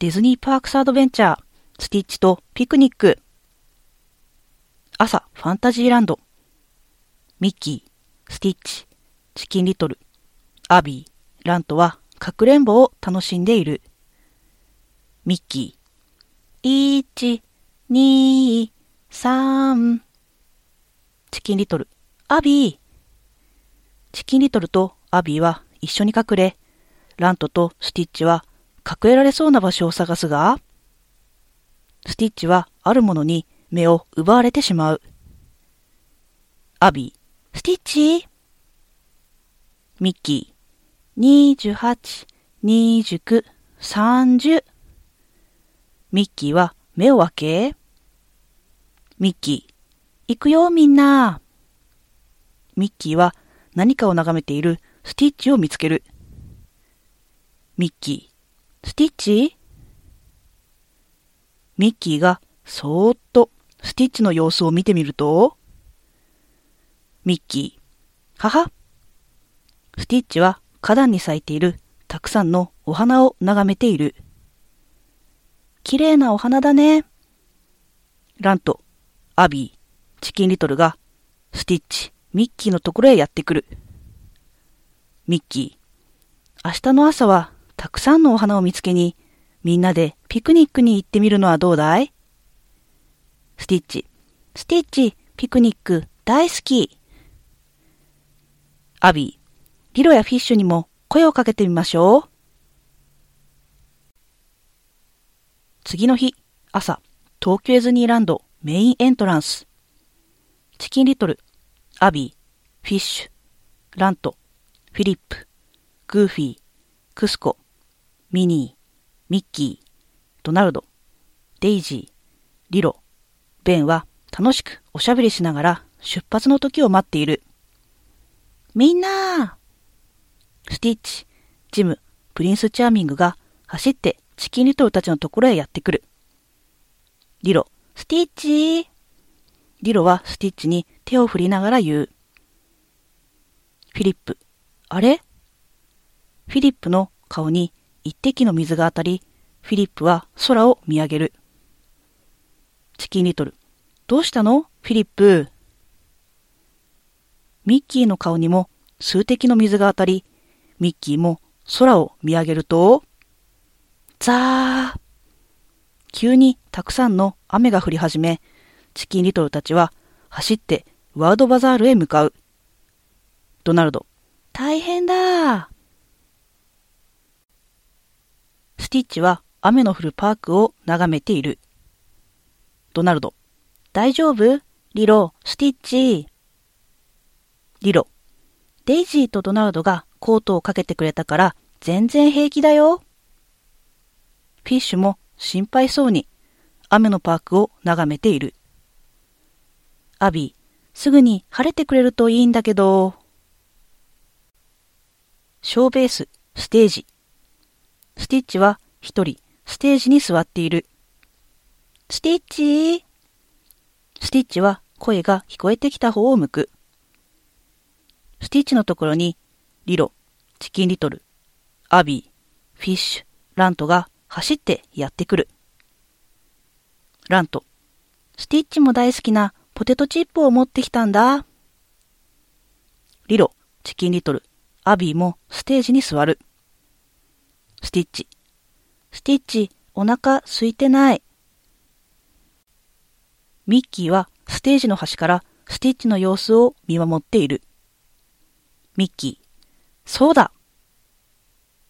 ディズニーパークスアドベンチャー、スティッチとピクニック。朝、ファンタジーランド。ミッキー、スティッチ、チキンリトル、アビー、ラントはかくれんぼを楽しんでいる。ミッキー、1、2、3。チキンリトル、アビー。チキンリトルとアビーは一緒に隠れ、ラントとスティッチは隠れられそうな場所を探すが、スティッチはあるものに目を奪われてしまう。アビー、スティッチ？ミッキー、28、29、30。ミッキーは目を開け、ミッキー、行くよみんな。ミッキーは何かを眺めているスティッチを見つける。ミッキー、スティッチ？ミッキーがそーっとスティッチの様子を見てみると、ミッキー、はは。スティッチは花壇に咲いているたくさんのお花を眺めている。綺麗なお花だね。ラント、アビー、チキンリトルが、スティッチ、ミッキーのところへやってくる。ミッキー、明日の朝はたくさんのお花を見つけに、みんなでピクニックに行ってみるのはどうだい?スティッチ、スティッチ、ピクニック大好き。アビー、リロやフィッシュにも声をかけてみましょう。次の日、朝、東京ディズニーランドメインエントランス。チキンリトル、アビー、フィッシュ、ラント、フィリップ、グーフィー、クスコ、ミニー、ミッキー、ドナルド、デイジー、リロ、ベンは楽しくおしゃべりしながら出発の時を待っている。みんなスティッチ、ジム、プリンスチャーミングが走ってチキンリトルたちのところへやってくる。リロ、スティッチリロはスティッチに手を振りながら言う。フィリップ、あれ？フィリップの顔に一滴の水が当たり、フィリップは空を見上げる。チキンリトル、どうしたの？フィリップ。ミッキーの顔にも数滴の水が当たり、ミッキーも空を見上げると、ザー急にたくさんの雨が降り始め、チキンリトルたちは走ってワードバザールへ向かう。ドナルド、大変だスティッチは雨の降るパークを眺めている。ドナルド、大丈夫？リロ、スティッチ。リロ、デイジーとドナルドがコートをかけてくれたから全然平気だよ。フィッシュも心配そうに雨のパークを眺めている。アビー、すぐに晴れてくれるといいんだけど。ショーベース、ステージ。スティッチは一人、ステージに座っている。スティッチ？スティッチは声が聞こえてきた方を向く。スティッチのところに、リロ、チキンリトル、アビー、フィッシュ、ラントが走ってやってくる。ラント、スティッチも大好きなポテトチップを持ってきたんだ。リロ、チキンリトル、アビーもステージに座る。スティッチ、スティッチ、お腹空いてない。ミッキーはステージの端からスティッチの様子を見守っている。ミッキー、そうだ